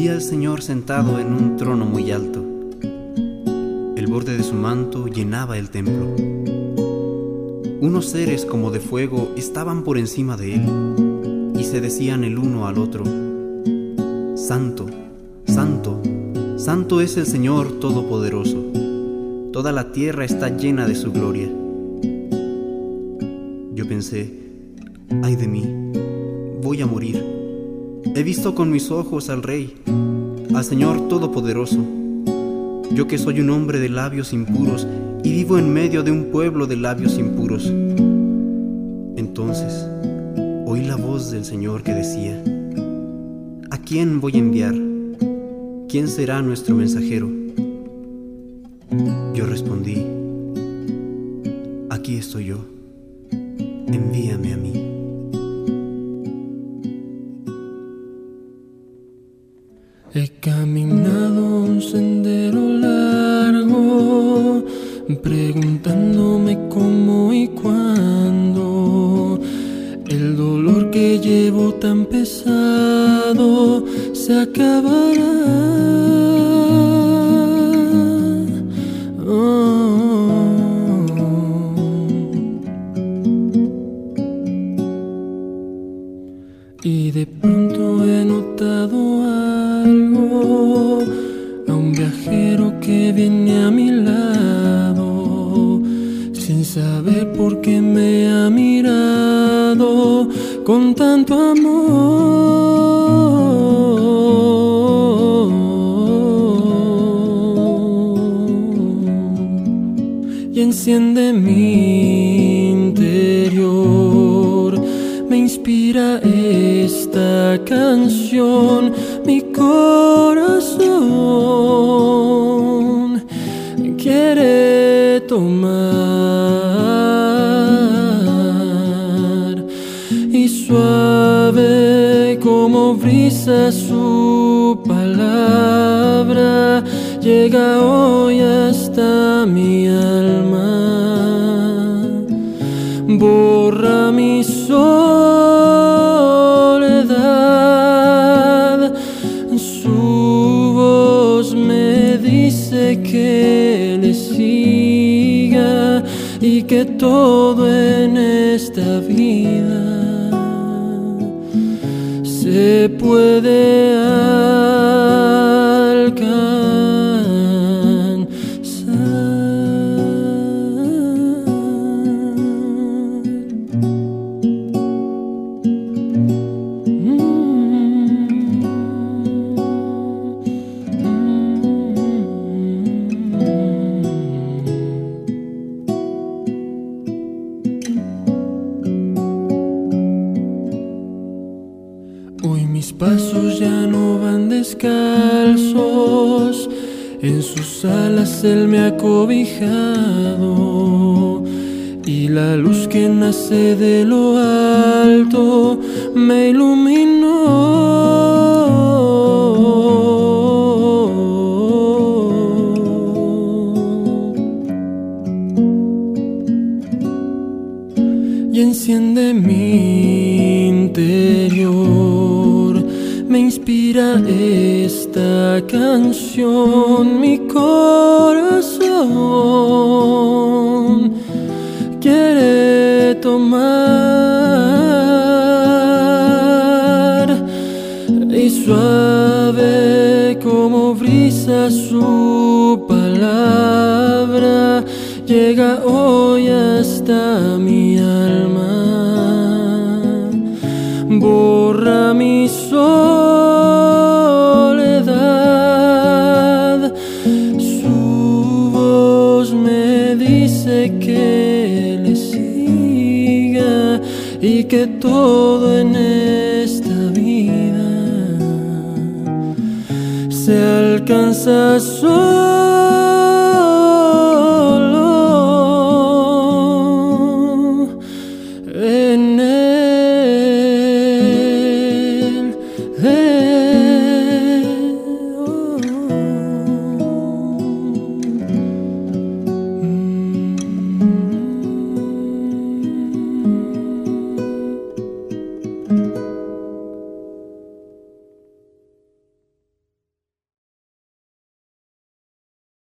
Vi al Señor sentado en un trono muy alto. El borde de su manto llenaba el templo. Unos seres como de fuego estaban por encima de él y se decían el uno al otro, Santo, Santo, Santo es el Señor Todopoderoso. Toda la tierra está llena de su gloria. Yo pensé, ay de mí, voy a morir. He visto con mis ojos al Rey, al Señor Todopoderoso. Yo que soy un hombre de labios impuros y vivo en medio de un pueblo de labios impuros. Entonces oí la voz del Señor que decía, ¿a quién voy a enviar? ¿Quién será nuestro mensajero? Yo respondí, aquí estoy yo, envíame a mí. Caminado un sendero largo, preguntándome cómo y cuándo. El dolor que llevo tan pesado se acabará. Y de viajero que viene a mi lado, sin saber por qué me ha mirado con tanto amor. Y enciende mi interior, me inspira esta canción, mi corazón tomar y suave como brisa su palabra llega hoy hasta mi alma, borra mi soledad, su voz me dice que le siga y que todo en esta vida se puede alcanzar. Mis pasos ya no van descalzos, en sus alas él me ha cobijado. Y la luz que nace de lo alto me iluminó. Y enciende mi interior, me inspira esta canción, mi corazón quiere tomar y suave como brisa su palabra llega hoy hasta mi alma, borra mi que todo en esta vida se alcanza solo.